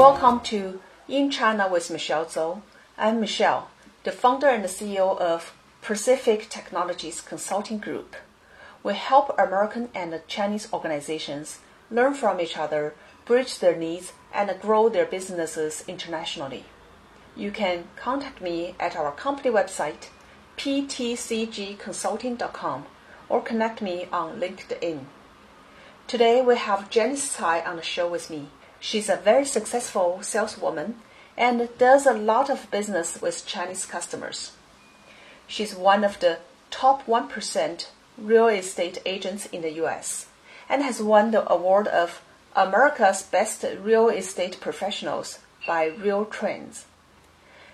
Welcome to In China with Michelle Zhou. I'm Michelle, the founder and CEO of Pacific Technologies Consulting Group. We help American and Chinese organizations learn from each other, bridge their needs, and grow their businesses internationally. You can contact me at our company website, ptcgconsulting.com, or connect me on LinkedIn. Today we have Janice Cai on the show with me. She's a very successful saleswoman and does a lot of business with Chinese customers. She's one of the top 1% real estate agents in the US and has won the award of America's Best Real Estate Professionals by Real Trends.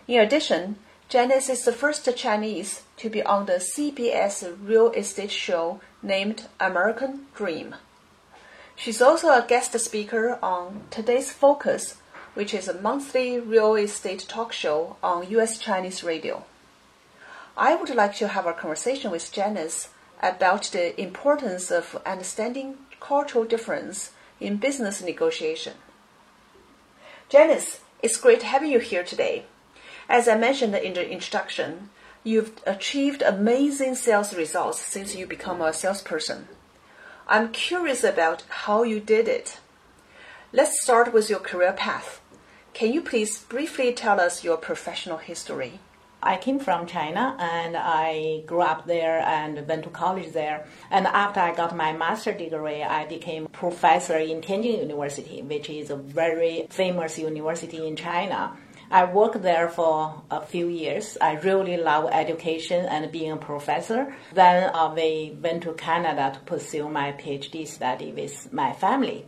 In addition, Janice is the first Chinese to be on the CBS real estate show named American Dream. She's also a guest speaker on Today's Focus, which is a monthly real estate talk show on US Chinese radio. I would like to have a conversation with Janice about the importance of understanding cultural difference in business negotiation. Janice, it's great having you here today. As I mentioned in the introduction, you've achieved amazing sales results since you become a salesperson. I'm curious about how you did it. Let's start with your career path. Can you please briefly tell us your professional history? I came from China and I grew up there and went to college there. And after I got my master's degree, I became professor in Tianjin University, which is a very famous university in China. I worked there for a few years. I really love education and being a professor. Then uh, we went to Canada to pursue my PhD study with my family.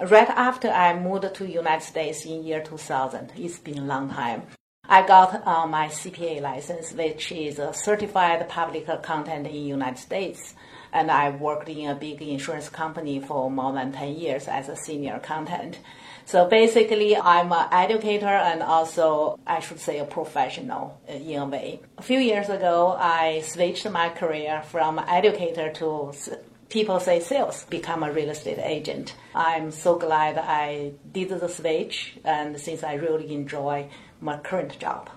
Right after I moved to United States in year 2000, it's been a long time. I got uh, my CPA license, which is a certified public accountant in United States. And I worked in a big insurance company for more than 10 years as a senior accountant. So basically, I'm an educator and also, I should say, a professional uh, in a way. A few years ago, I switched my career from educator to people say sales, become a real estate agent. I'm so glad I did the switch, and since I really enjoy my current job.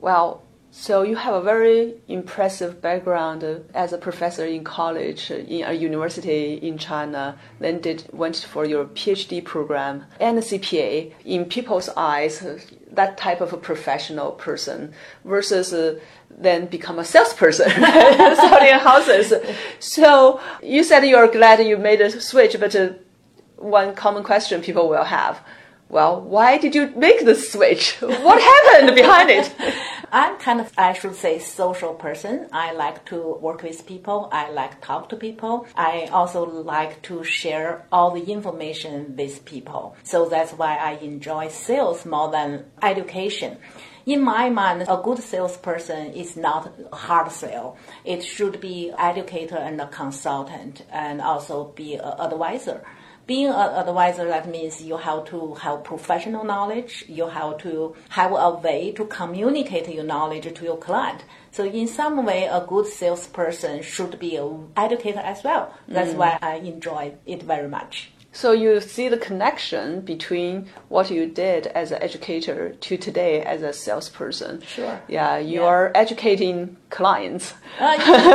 Well, so you have a very impressive background as a professor in college in a university in China. Then did went for your PhD program and CPA. In people's eyes, that type of a professional person versus uh, then become a salesperson selling houses. So you said you're glad you made a switch, but uh, one common question people will have well, why did you make the switch? What happened behind it? I'm kind of, I should say, social person. I like to work with people. I like talk to people. I also like to share all the information with people. So that's why I enjoy sales more than education. In my mind, a good salesperson is not hard sell. It should be educator and a consultant and also be an advisor being an advisor, that means you have to have professional knowledge. You have to have a way to communicate your knowledge to your client. So in some way, a good salesperson should be an educator as well. That's mm. why I enjoy it very much. So you see the connection between what you did as an educator to today as a salesperson. Sure. Yeah, you yeah. are educating clients. Uh,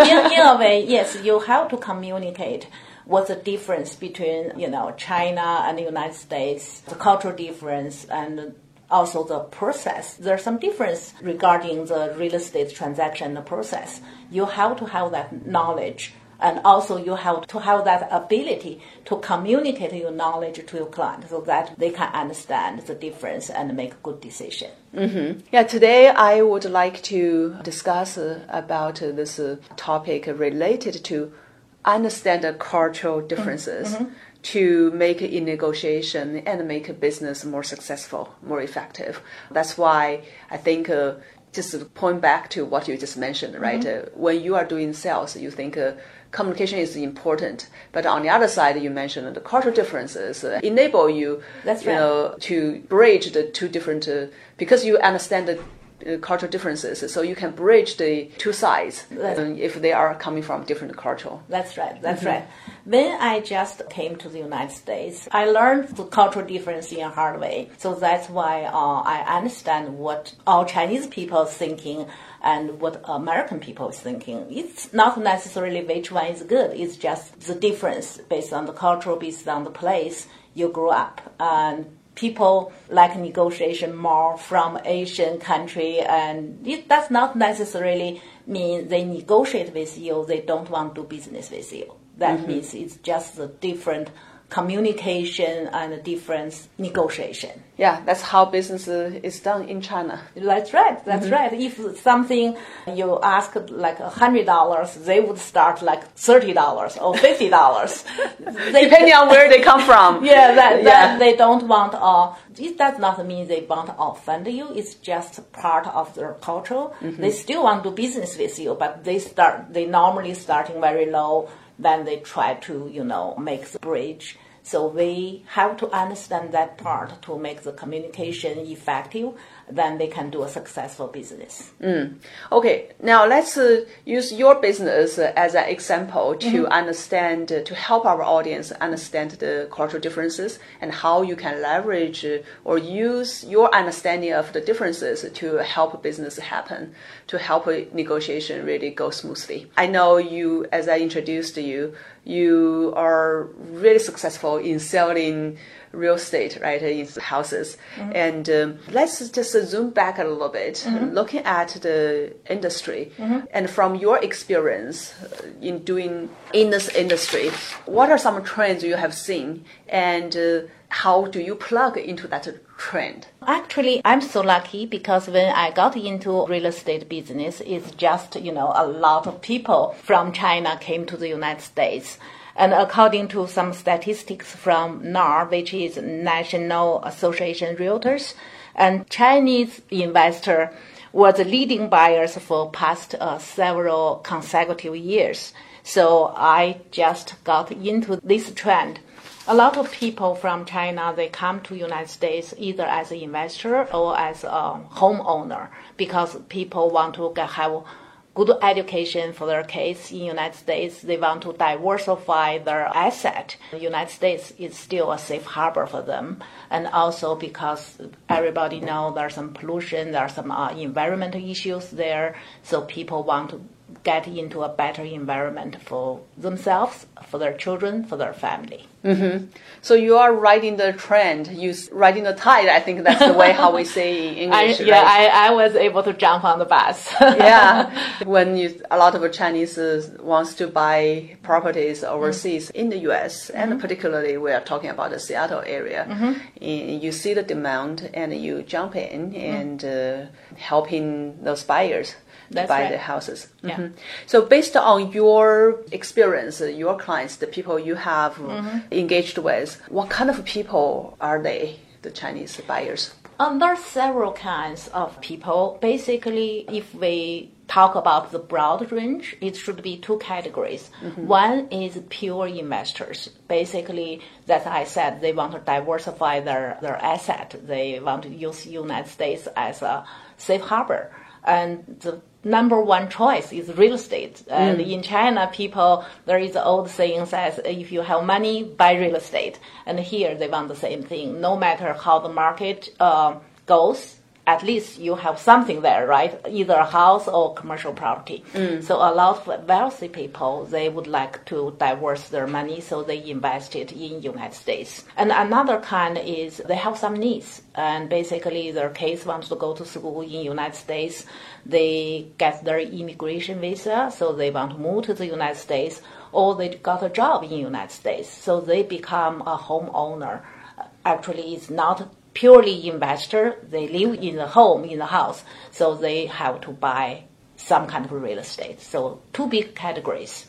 in, in a way, yes, you have to communicate what's the difference between you know China and the United States, the cultural difference and also the process. There's some difference regarding the real estate transaction process. You have to have that knowledge and also you have to have that ability to communicate your knowledge to your client so that they can understand the difference and make a good decision. Mm-hmm. Yeah, today I would like to discuss about this topic related to understand the cultural differences to make a negotiation and make a business more successful, more effective. That's why I think. Uh, just to point back to what you just mentioned, right? Uh, when you are doing sales, you think uh, communication is important, but on the other side, you mentioned the cultural differences uh, enable you, That's you right. know, to bridge the two different uh, because you understand the cultural differences, so you can bridge the two sides um, if they are coming from different culture. That's right. That's right. When I just came to the United States, I learned the cultural difference in a hard way. So that's why uh, I understand what all Chinese people are thinking and what American people is thinking. It's not necessarily which one is good. It's just the difference based on the culture, based on the place you grew up. And people like negotiation more from Asian country, and it does not necessarily mean they negotiate with you. They don't want to do business with you. That mm-hmm. means it's just a different communication and different negotiation. Yeah, that's how business is done in China. That's right. That's right. If something you ask like a hundred dollars, they would start like thirty dollars or fifty dollars. Depending on where they come from. yeah, that, Yeah. that they don't want. Uh, it does not mean they want to offend you. It's just part of their culture. They still want to do business with you, but they start. They normally starting very low. Then they try to, you know, make the bridge. So we have to understand that part to make the communication effective. Then they can do a successful business. Okay, now let's uh, use your business as an example to understand, uh, to help our audience understand the cultural differences and how you can leverage uh, or use your understanding of the differences to help business happen, to help a negotiation really go smoothly. I know you, as I introduced you, you are really successful in selling real estate, right, in houses. And um, let's just zoom back a little bit, looking at the industry, and from your experience uh, in doing in this industry, what are some trends you have seen, and uh, how do you plug into that trend? Actually, I'm so lucky because when I got into real estate business, it's just, you know, a lot of people from China came to the United States. And according to some statistics from NAR, which is National Association Realtors, and Chinese investor were the leading buyers for past uh, several consecutive years. So I just got into this trend a lot of people from China they come to United States either as an investor or as a homeowner because people want to get, have good education for their kids in United States. They want to diversify their asset. The United States is still a safe harbor for them, and also because everybody know there's some pollution, there are some uh, environmental issues there, so people want to get into a better environment for themselves, for their children, for their family. Mm-hmm. So you are riding the trend, you s- riding the tide. I think that's the way how we say in I, English. yeah, right? I, I was able to jump on the bus. yeah, when you, a lot of Chinese uh, wants to buy properties overseas mm-hmm. in the U.S. and mm-hmm. particularly we are talking about the Seattle area, and you see the demand and you jump in and uh, helping those buyers That's buy right. the houses. Yeah. Mhm. So based on your experience, your clients, the people you have engaged with, what kind of people are they? The Chinese buyers. Um, there are several kinds of people. Basically, if we talk about the broad range, it should be two categories. One is pure investors. Basically, that I said they want to diversify their, their asset. They want to use United States as a safe harbor. And the number one choice is real estate. And in China, people, there is an old saying says, if you have money, buy real estate. And here they want the same thing. No matter how the market uh, goes, at least you have something there, right? Either a house or commercial property. Mm. So a lot of wealthy people, they would like to divorce their money, so they invest it in United States. And another kind is they have some needs, and basically their kids wants to go to school in United States. They get their immigration visa, so they want to move to the United States, or they got a job in United States, so they become a homeowner. Actually, it's not purely investor. They live in the home, in the house, so they have to buy some kind of real estate. So two big categories.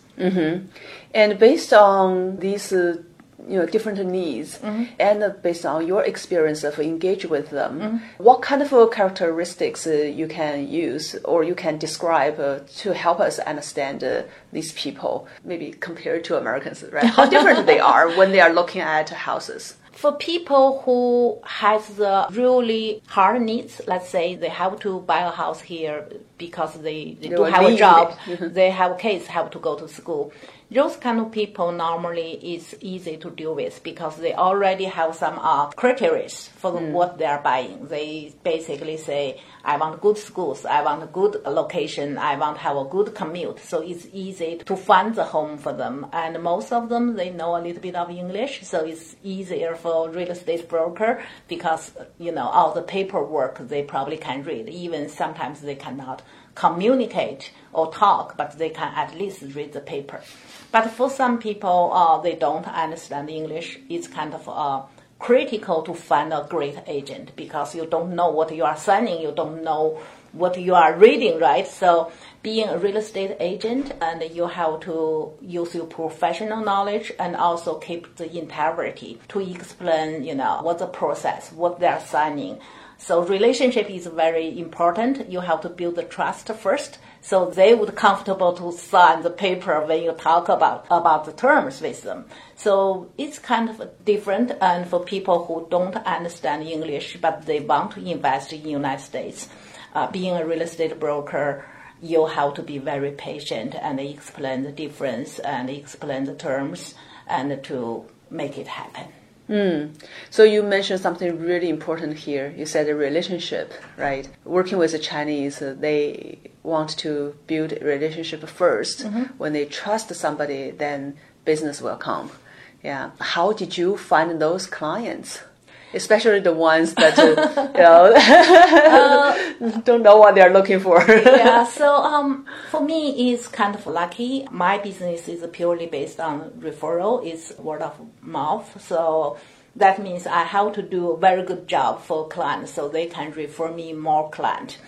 And based on these, uh, you know, different needs, and uh, based on your experience of engage with them, what kind of uh, characteristics uh, you can use or you can describe uh, to help us understand uh, these people, maybe compared to Americans, right? How different they are when they are looking at houses. For people who has the really hard needs, let's say they have to buy a house here because they, they, do are have a job, they have kids have to go to school. Those kind of people normally is easy to deal with because they already have some uh, criteria for Hmm. what they are buying. They basically say, I want good schools, I want a good location, I want to have a good commute. So it's easy to find the home for them. And most of them, they know a little bit of English, so it's easier for real estate broker because, you know, all the paperwork they probably can read. Even sometimes they cannot communicate or talk, but they can at least read the paper. But for some people, uh, they don't understand English. It's kind of uh, critical to find a great agent because you don't know what you are signing, you don't know what you are reading, right? So being a real estate agent and you have to use your professional knowledge and also keep the integrity to explain, you know, what's the process, what they are signing. So relationship is very important. You have to build the trust first, so they would comfortable to sign the paper when you talk about about the terms with them. So it's kind of different. And for people who don't understand English but they want to invest in United States, uh, being a real estate broker, you have to be very patient and explain the difference and explain the terms and to make it happen. So you mentioned something really important here. You said a relationship, right? Working with the Chinese, uh, they want to build a relationship 1st When they trust somebody, then business will come. Yeah. How did you find those clients? Especially the ones that uh, you know don't know what they're looking for. yeah, so um, for me, it's kind of lucky. My business is purely based on referral, it's word of mouth. So that means I have to do a very good job for clients so they can refer me more clients.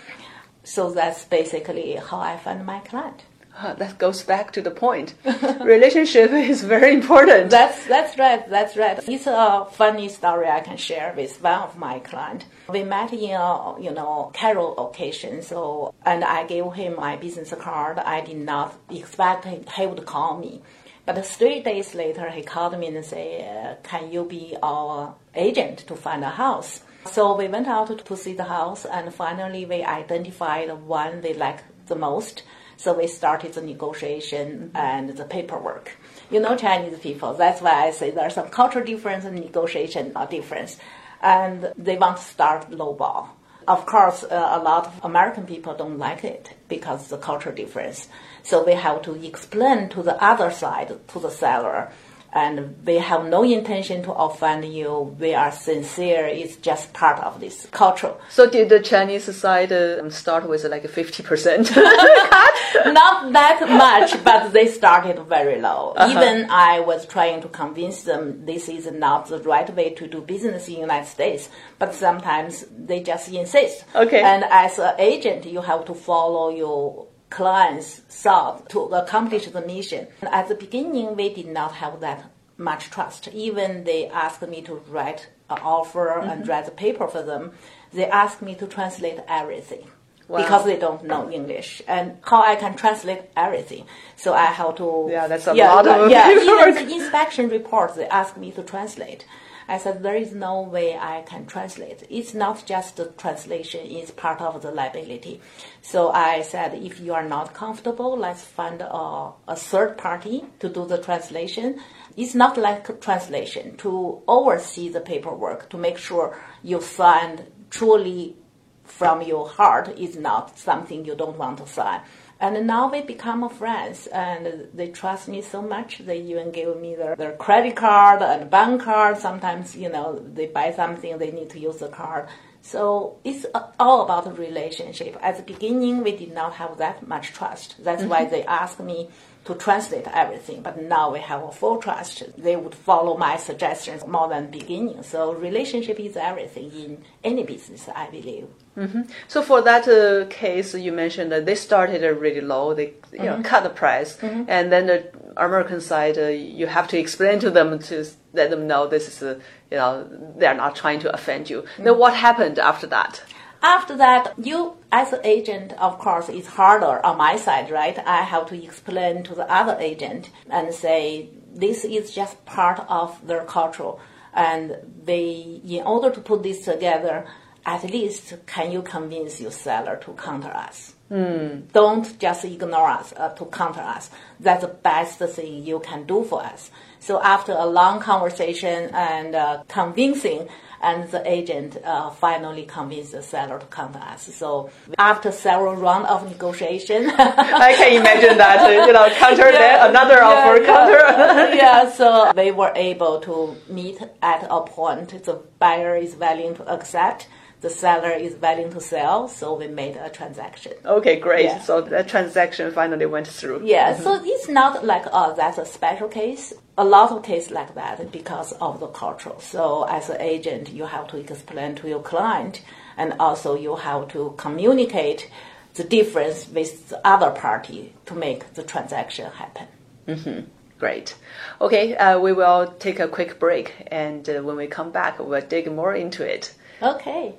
So that's basically how I find my client. Uh, that goes back to the point. Relationship is very important. That's that's right. That's right. It's a funny story I can share with one of my clients. We met in a you know carol occasion. So and I gave him my business card. I did not expect he he would call me, but three days later he called me and said, uh, "Can you be our agent to find a house?" So we went out to see the house, and finally we identified one we liked the most. So we started the negotiation and the paperwork. You know Chinese people, that's why I say there's some cultural difference and negotiation difference. And they want to start lowball. Of course, uh, a lot of American people don't like it because of the cultural difference. So we have to explain to the other side, to the seller, and we have no intention to offend you. We are sincere. It's just part of this culture. So did the Chinese side uh, start with like fifty percent? Not that much, but they started very low. Even I was trying to convince them this is not the right way to do business in United States, but sometimes they just insist. Okay. And as an agent, you have to follow your client's thought to accomplish the mission. At the beginning, we did not have that much trust. Even they asked me to write an offer and mm-hmm. write the paper for them. They asked me to translate everything Wow. because they don't know English and how I can translate everything. So I have to. Yeah, that's a lot of yeah. Even the inspection report, they ask me to translate. I said there is no way I can translate. It's not just the translation; it's part of the liability. So I said, if you are not comfortable, let's find a, a third party to do the translation. It's not like translation to oversee the paperwork to make sure you signed truly from your heart is not something you don't want to sign. And now we become friends, and they trust me so much. They even give me their, their credit card and bank card. Sometimes, you know, they buy something, they need to use the card. So it's all about the relationship. At the beginning, we did not have that much trust. That's mm-hmm. why they asked me to translate everything. But now we have a full trust. They would follow my suggestions more than beginning. So relationship is everything in any business, I believe. Mm-hmm. So for that uh, case, you mentioned that they started really low. They you mm-hmm. know cut the price, mm-hmm. and then the American side, uh, you have to explain to them to let them know this is uh, you know they're not trying to offend you. Then mm-hmm. what happened after that? After that, you as an agent, of course, it's harder on my side, right? I have to explain to the other agent and say this is just part of their culture, and they, in order to put this together, at least can you convince your seller to counter us? Mm. Don't just ignore us uh, to counter us. That's the best thing you can do for us. So after a long conversation and uh, convincing, and the agent uh, finally convinced the seller to come to us. So after several rounds of negotiation, I can imagine that you know counter yeah, there another yeah, offer yeah. counter. yeah, so we were able to meet at a point the buyer is willing to accept the seller is willing to sell, so we made a transaction. Okay, great. Yeah. So that transaction finally went through. Yeah, mm-hmm. so it's not like oh that's a special case. A lot of cases like that because of the culture. So as an agent, you have to explain to your client, and also you have to communicate the difference with the other party to make the transaction happen. Mm-hmm. Great. Okay, uh, we will take a quick break, and uh, when we come back, we'll dig more into it. Okay.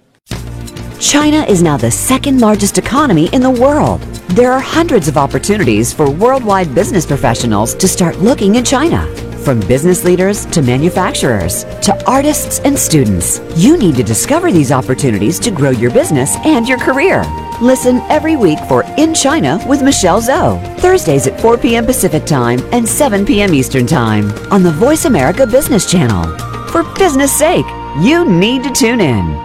China is now the second largest economy in the world. There are hundreds of opportunities for worldwide business professionals to start looking in China. From business leaders to manufacturers to artists and students, you need to discover these opportunities to grow your business and your career. Listen every week for In China with Michelle Zhou, Thursdays at 4 p.m. Pacific Time and 7 p.m. Eastern Time on the Voice America Business Channel. For business sake, you need to tune in.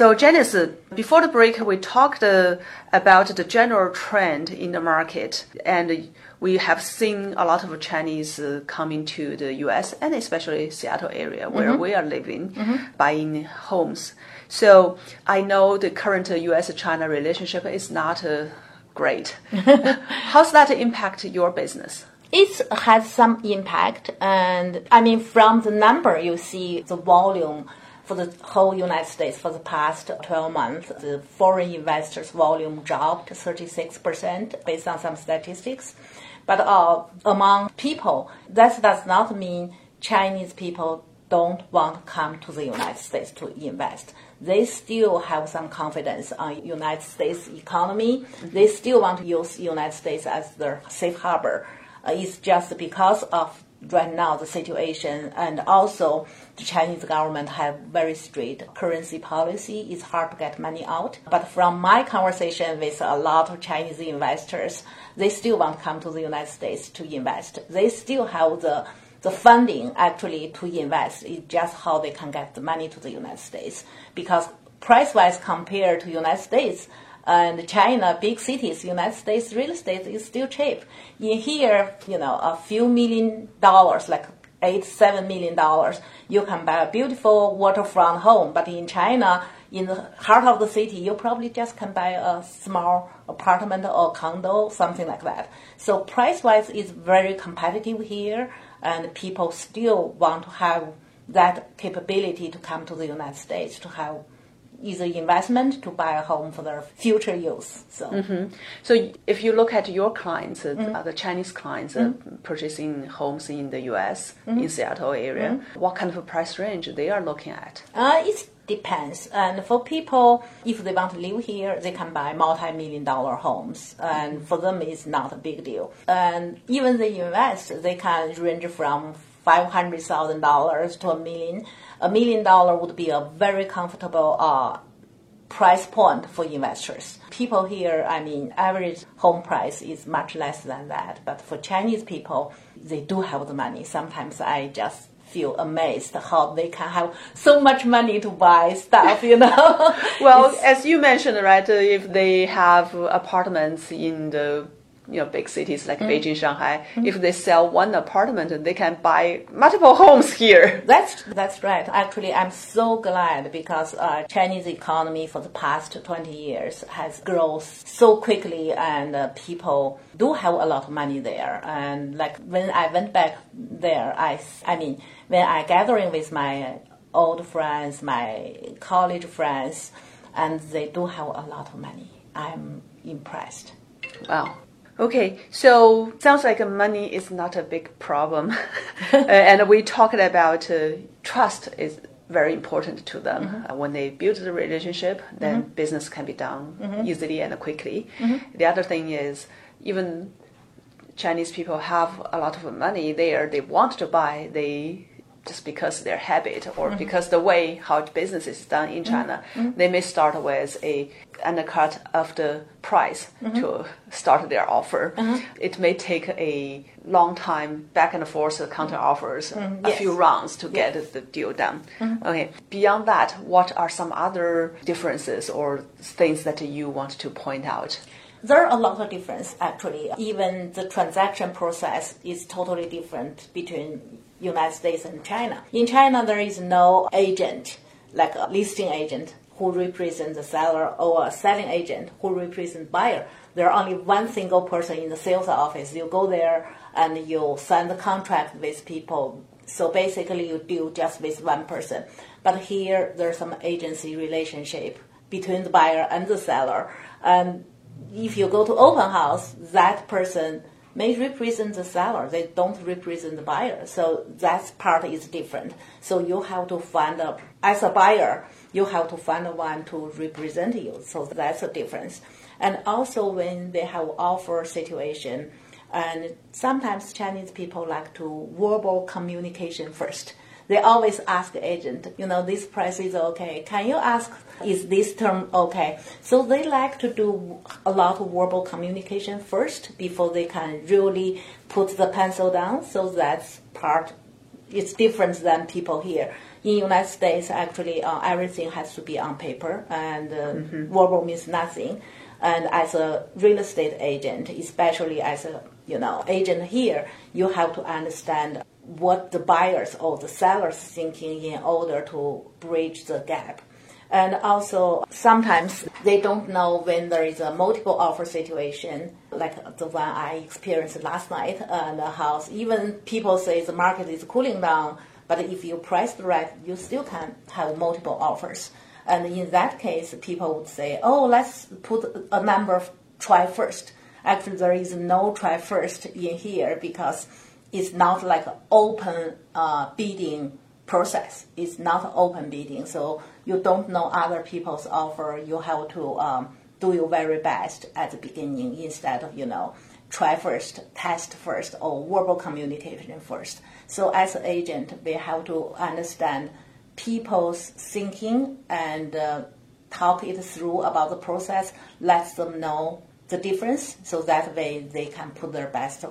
So, Janice, before the break, we talked uh, about the general trend in the market, and we have seen a lot of Chinese uh, coming to the U.S. and especially Seattle area where mm-hmm. we are living, mm-hmm. buying homes. So, I know the current U.S.-China relationship is not uh, great. How's that impact your business? It has some impact, and I mean, from the number you see, the volume for the whole United States for the past 12 months, the foreign investors volume dropped 36% based on some statistics. But uh, among people, that does not mean Chinese people don't want to come to the United States to invest. They still have some confidence on United States economy. They still want to use United States as their safe harbor. Uh, it's just because of right now the situation and also Chinese government have very strict currency policy. It's hard to get money out. But from my conversation with a lot of Chinese investors, they still want to come to the United States to invest. They still have the the funding actually to invest. It's just how they can get the money to the United States because price wise compared to United States, and China, big cities, United States real estate is still cheap. In here, you know, a few million dollars, like eight, seven million dollars, you can buy a beautiful waterfront home. But in China, in the heart of the city, you probably just can buy a small apartment or condo, something like that. So price-wise, it's very competitive here, and people still want to have that capability to come to the United States to have either investment to buy a home for their future use. So, mm-hmm. so if you look at your clients, uh, mm-hmm. the Chinese clients uh, mm-hmm. purchasing homes in the U.S. in mm-hmm. Seattle area, mm-hmm. what kind of a price range they are looking at? Uh, it depends. And for people, if they want to live here, they can buy multi-million dollar homes, and for them, it's not a big deal. And even they invest, they can range from five hundred thousand dollars to a million a million dollar would be a very comfortable uh, price point for investors. People here, I mean, average home price is much less than that. But for Chinese people, they do have the money. Sometimes I just feel amazed how they can have so much money to buy stuff, you know. well, as you mentioned, right, if they have apartments in the you know big cities like mm. Beijing, Shanghai, mm. if they sell one apartment, they can buy multiple homes here. That's that's right. Actually, I'm so glad because uh, Chinese economy for the past 20 years has grown so quickly, and uh, people do have a lot of money there. And like when I went back there, I I mean when I gathering with my old friends, my college friends, and they do have a lot of money. I'm impressed. Wow. Okay, so sounds like money is not a big problem, uh, and we talked about uh, trust is very important to them. Mm-hmm. Uh, when they build the relationship, then mm-hmm. business can be done mm-hmm. easily and quickly. Mm-hmm. The other thing is even Chinese people have a lot of money there. They want to buy. They just because their habit or mm-hmm. because the way how business is done in China, mm-hmm. they may start with a undercut of the price mm-hmm. to start their offer. Mm-hmm. It may take a long time back and forth counter offers, mm-hmm. a yes. few rounds to get yes. the deal done. Mm-hmm. Okay. Beyond that, what are some other differences or things that you want to point out? There are a lot of difference actually. Even the transaction process is totally different between United States and China. In China, there is no agent, like a listing agent, who represents the seller or a selling agent who represents buyer. There are only one single person in the sales office. You go there and you sign the contract with people. So basically, you deal just with one person. But here, there's some agency relationship between the buyer and the seller. And if you go to open house, that person may represent the seller. They don't represent the buyer. So that part is different. So you have to find a, as a buyer, you have to find one to represent you. So that's a difference. And also when they have offer situation, and sometimes Chinese people like to verbal communication first. They always ask the agent, you know, this price is okay. Can you ask, is this term okay? So they like to do a lot of verbal communication first before they can really put the pencil down. So that's part, it's different than people here. In United States, actually, uh, everything has to be on paper, and uh, mm-hmm. verbal means nothing. And as a real estate agent, especially as a you know agent here, you have to understand what the buyers or the sellers thinking in order to bridge the gap. And also, sometimes they don't know when there is a multiple offer situation, like the one I experienced last night in the house. Even people say the market is cooling down, but if you price the right, you still can have multiple offers. And in that case, people would say, oh, let's put a number try first. Actually, there is no try first in here because it's not like open uh, bidding process. It's not open bidding, so you don't know other people's offer. You have to um, do your very best at the beginning instead of you know try first, test first, or verbal communication first. So as an agent, we have to understand people's thinking and uh, talk it through about the process. Let them know the difference, so that way they can put their best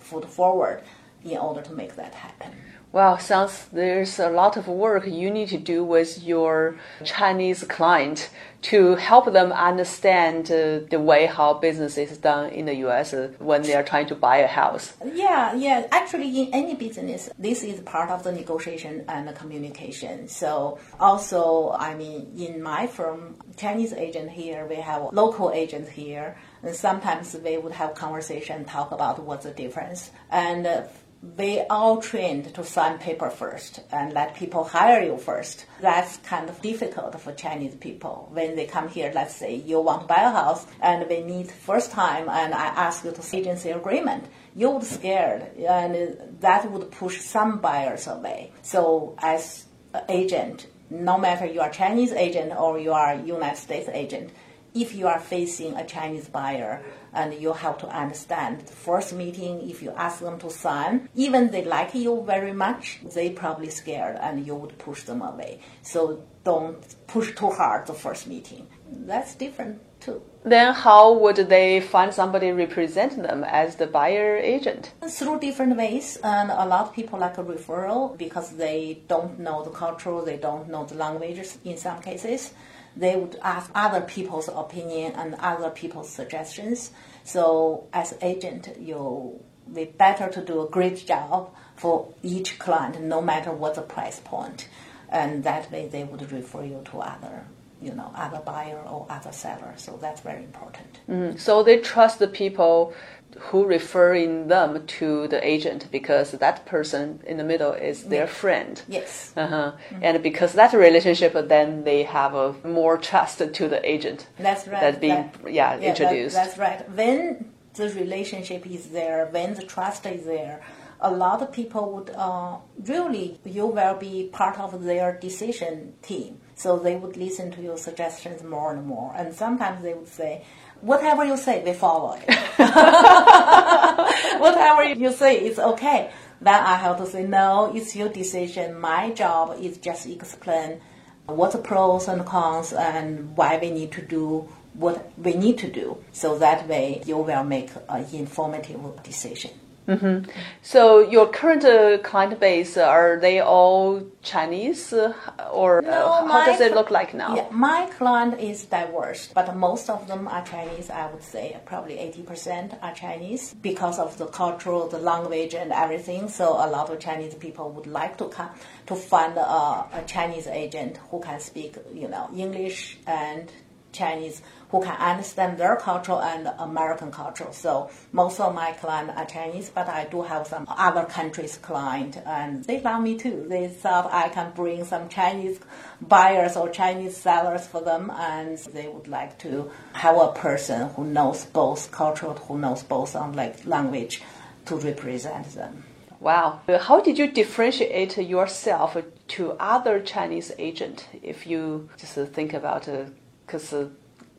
foot forward in order to make that happen. Well, sounds there's a lot of work you need to do with your Chinese client to help them understand uh, the way how business is done in the U.S. Uh, when they are trying to buy a house. Yeah, yeah. Actually, in any business, this is part of the negotiation and the communication. So, also, I mean, in my firm, Chinese agent here, we have local agents here, and sometimes they would have conversation, talk about what's the difference, and. Uh, they all trained to sign paper first and let people hire you first. That's kind of difficult for Chinese people. When they come here, let's say you want to buy a house and we meet first time and I ask you to agency agreement, you would scared and that would push some buyers away. So as agent, no matter you are Chinese agent or you are United States agent, if you are facing a Chinese buyer, and you have to understand the first meeting if you ask them to sign even they like you very much they probably scared and you would push them away so don't push too hard the first meeting that's different too. Then how would they find somebody represent them as the buyer agent? Through different ways, and a lot of people like a referral because they don't know the culture, they don't know the languages in some cases. They would ask other people's opinion and other people's suggestions. So as agent, you be better to do a great job for each client, no matter what the price point, and that way they would refer you to other you know other buyer or other seller. So that's very important. Mm. So they trust the people who referring them to the agent because that person in the middle is their Yes. friend. Yes. Uh-huh. And because that relationship, then they have a more trust to the agent. That's right. That being That- yeah, that- introduced. that's right. When the relationship is there, when the trust is there, a lot of people would uh, really you will be part of their decision team. So they would listen to your suggestions more and more. And sometimes they would say, "Whatever you say, we follow it. Whatever you say it's okay." Then I have to say, "No, it's your decision. My job is just to explain." what the pros and cons and why we need to do what we need to do so that way you will make an informative decision So your current uh, client base uh, are they all Chinese uh, or uh, how does it look like now? Yeah, my client is diverse, but most of them are Chinese. I would say probably 80% are Chinese because of the cultural, the language, and everything. So a lot of Chinese people would like to come to find a, a Chinese agent who can speak, you know, English and Chinese who can understand their culture and American culture. So most of my clients are Chinese, but I do have some other countries client, and they love me too. They thought I can bring some Chinese buyers or Chinese sellers for them, and they would like to have a person who knows both culture, who knows both on like language, to represent them. Wow. Uh, How did you differentiate yourself to other Chinese agent? If you just uh, think about, because uh,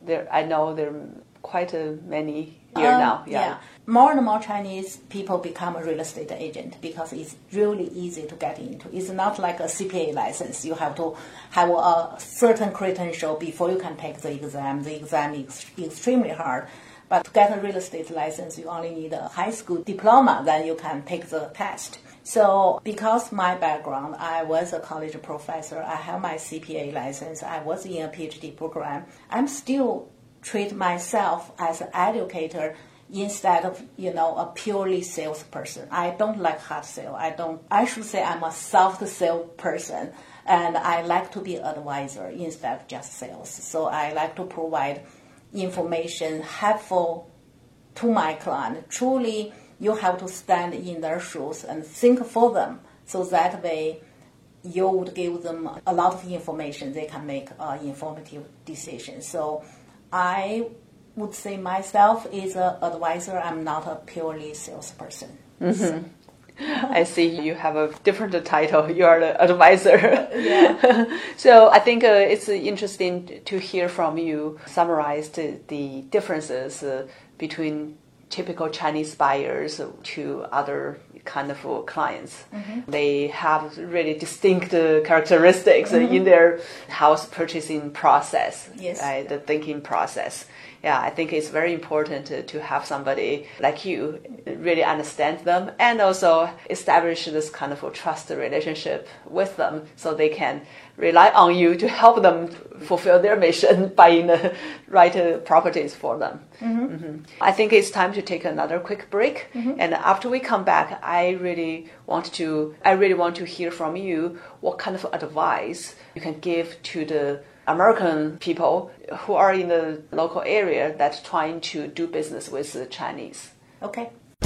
there, I know there are quite a many here Um, now. Yeah. More and more Chinese people become a real estate agent because it's really easy to get into. It's not like a CPA license. You have to have a certain credential before you can take the exam. The exam is extremely hard. But to get a real estate license, you only need a high school diploma, then you can take the test. So, because my background, I was a college professor, I have my CPA license, I was in a PhD program, I'm still treat myself as an educator instead of you know a purely salesperson. I don't like hard sale. I don't. I should say I'm a soft sale person, and I like to be advisor instead of just sales. So I like to provide information helpful to my client. Truly, you have to stand in their shoes and think for them, so that way you would give them a lot of information. They can make uh, informative decisions. So I would say myself is an advisor. I'm not a purely salesperson. I see you have a different title. You are the advisor. Yeah. so I think uh, it's uh, interesting to hear from you summarize the, the differences uh, between typical Chinese buyers to other kind of uh, clients. They have really distinct uh, characteristics uh, in their house purchasing process, Yes. right? The thinking process. Yeah, I think it's very important to, to have somebody like you really understand them and also establish this kind of a trust relationship with them so they can rely on you to help them fulfill their mission buying the right uh, properties for them. Mhm. I think it's time to take another quick break and after we come back I really want to I really want to hear from you what kind of advice you can give to the American people who are in the local area that's trying to do business with the Chinese. Okay.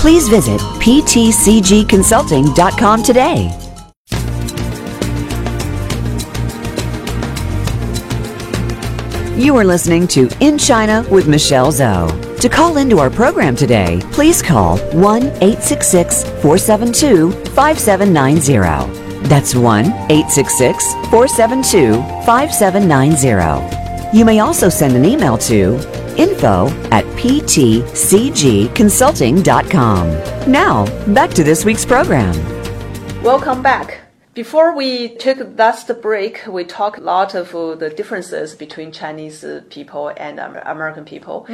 Please visit ptcgconsulting.com today. You are listening to In China with Michelle Zhou. To call into our program today, please call 1 866 472 5790. That's 1 866 472 5790. You may also send an email to info at ptcgconsulting.com. Now, back to this week's program. Welcome back. Before we took last break, we talked a lot of uh, the differences between Chinese uh, people and um, American people.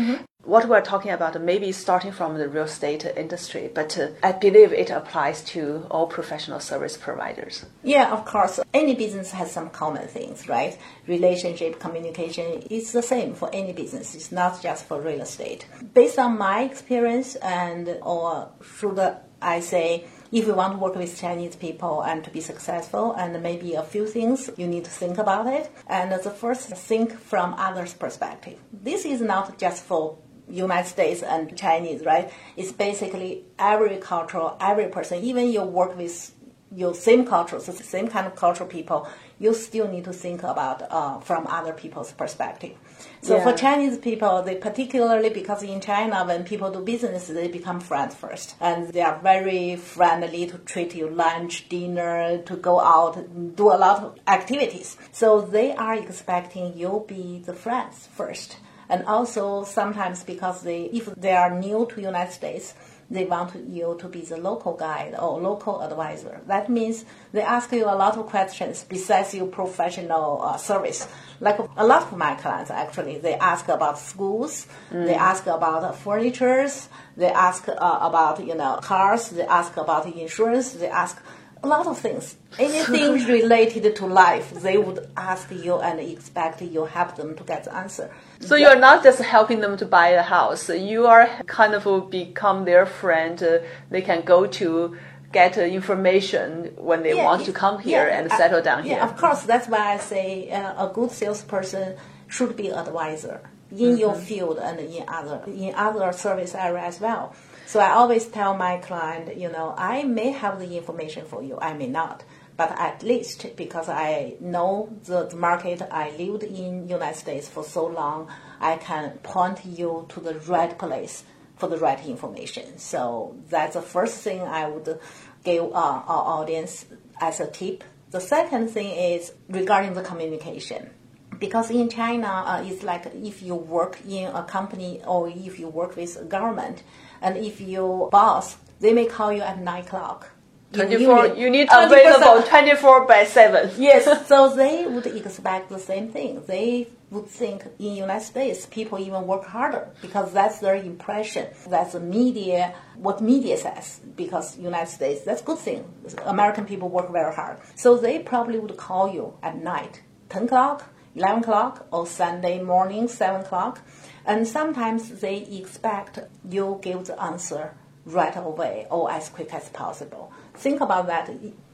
What we're talking about, maybe starting from the real estate industry, but uh, I believe it applies to all professional service providers. Yeah, of course. Any business has some common things, right? Relationship, communication is the same for any business. It's not just for real estate. Based on my experience and or should I say, if you want to work with Chinese people and to be successful, and maybe a few things you need to think about it. And the first, think from others' perspective. This is not just for United States and Chinese, right? It's basically every culture, every person. Even you work with your same culture, so same kind of cultural people, you still need to think about uh, from other people's perspective. So for Chinese people, they particularly because in China, when people do business, they become friends first, and they are very friendly to treat you lunch, dinner, to go out, do a lot of activities. So they are expecting you be the friends first, and also sometimes because they, if they are new to United States, they want you to be the local guide or local advisor. That means they ask you a lot of questions besides your professional uh, service. Like a lot of my clients, actually, they ask about schools, they ask about uh, furnitures, they ask uh, about you know cars, they ask about insurance, they ask a lot of things. Anything related to life, they would ask you and expect you help them to get the answer. So you're not just helping them to buy a house. You are kind of become their friend. Uh, they can go to get uh, information when they Yeah, want to come here yeah, and settle down yeah, here. of course. That's why I say uh, a good salesperson should be advisor in your Mm-hmm. field and in other in other service area as well. So I always tell my client, you know, I may have the information for you, I may not. But at least because I know the, the market, I lived in United States for so long, I can point you to the right place for the right information. So that's the first thing I would give uh, our audience as a tip. The second thing is regarding the communication. Because in China, uh, it's like if you work in a company or if you work with a government, and if your boss, they may call you at 9 o'clock. 24, you need 24/7. available 24 by 7. Yes, so they would expect the same thing. They would think in United States people even work harder because that's their impression. That's the media, what media says. Because United States, that's good thing. American people work very hard. So they probably would call you at night, 10 o'clock, 11 o'clock, or Sunday morning, 7 o'clock. And sometimes they expect you give the answer right away or as quick as possible. Think about that.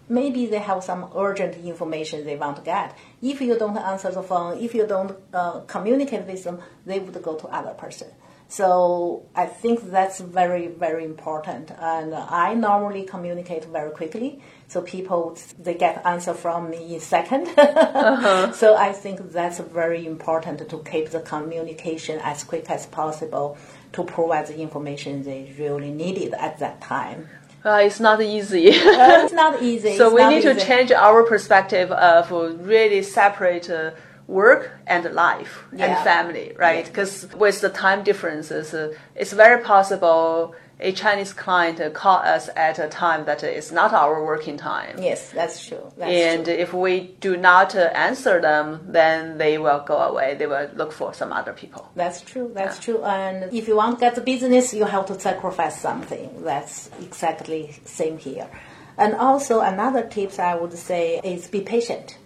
Maybe they have some urgent information they want to get. If you don't answer the phone, if you don't uh, communicate with them, they would go to other person. So I think that's very, very important. And I normally communicate very quickly. So people, they get answer from me in second. So I think that's very important to keep the communication as quick as possible to provide the information they really needed at that time. Uh, it's not easy. Uh, it's not easy. so It's we need to change our perspective of really separate uh, work and life and family, right? Because with the time differences, uh, it's very possible a Chinese client call us at a time that is not our working time. Yes, that's true. That's And true. if we do not answer them, then they will go away. They will look for some other people. That's true. That's true. And if you want to get the business, you have to sacrifice something. That's exactly same here. And also another tips I would say is be patient.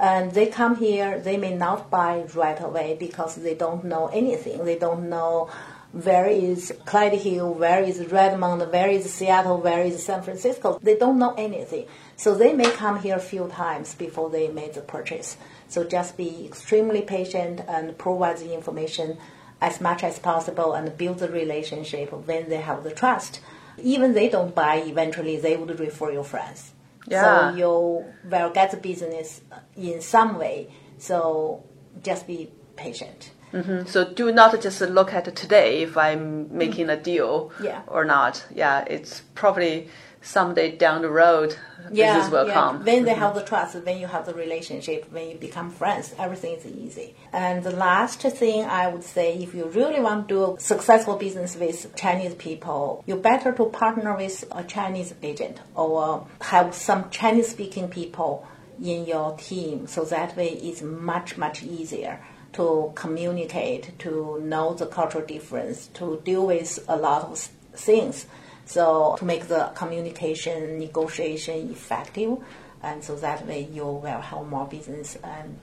And they come here, they may not buy right away because they don't know anything. They don't know where is Clyde Hill, where is Redmond, where is Seattle, where is San Francisco. They don't know anything. So they may come here a few times before they make the purchase. So just be extremely patient and provide the information as much as possible and build the relationship when they have the trust. Even they don't buy, eventually they would refer your friends. Yeah. So you will get the business in some way. So just be patient. Mm-hmm. So do not just look at today if I'm making a deal Yeah. or not. Yeah, it's probably someday down the road business will yeah. come. When they have the trust, when you have the relationship, when you become friends, everything is easy. And the last thing I would say, if you really want to do a successful business with Chinese people, you better to partner with a Chinese agent or have some Chinese speaking people in your team so that way it's much, much easier to communicate, to know the cultural difference, to deal with a lot of things. So to make the communication, negotiation effective, and so that way you will have more business and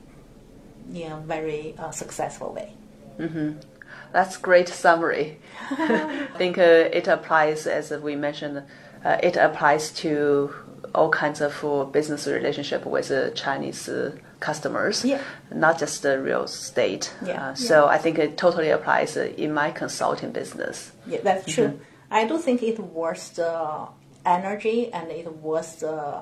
in a very uh, successful way. That's great summary. I think uh, it applies, as we mentioned, uh, it applies to all kinds of uh, business relationship with uh, Chinese uh, customers, Yeah. not just the real estate. Yeah. Uh, so I think it totally applies uh, in my consulting business. Yeah, that's true. I do think it worth the energy and it worth the,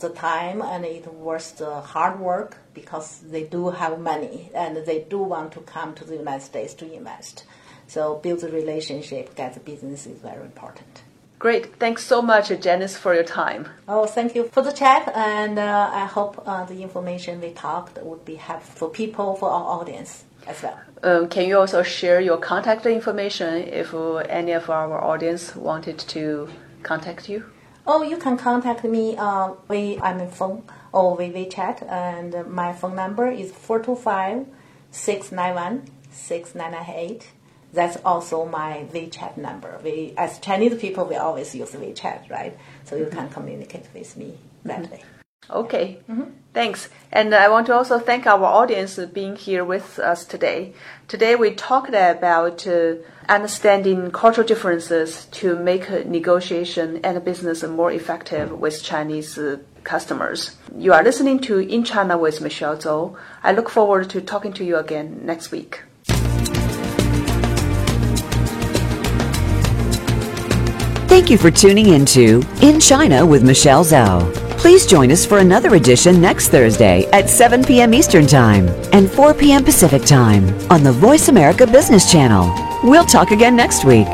the time and it worth the hard work because they do have money and they do want to come to the United States to invest. So build the relationship, get the business is very important. Great. Thanks so much, Janice, for your time. Oh, thank you for the chat, and uh, I hope uh, the information we talked would be helpful for people, for our audience as well. Um, can you also share your contact information if any of our audience wanted to contact you? Oh, you can contact me uh, via I'm phone or via WeChat, and my phone number is 425 691 6998. That's also my WeChat number. We, as Chinese people, we always use WeChat, right? So you can communicate with me that way. Okay, thanks. And I want to also thank our audience being here with us today. Today we talked about uh, understanding cultural differences to make negotiation and business more effective with Chinese uh, customers. You are listening to In China with Michelle Zhou. I look forward to talking to you again next week. Thank you for tuning into In China with Michelle Zhao. Please join us for another edition next Thursday at 7 p.m. Eastern Time and 4 p.m. Pacific Time on the Voice America Business Channel. We'll talk again next week.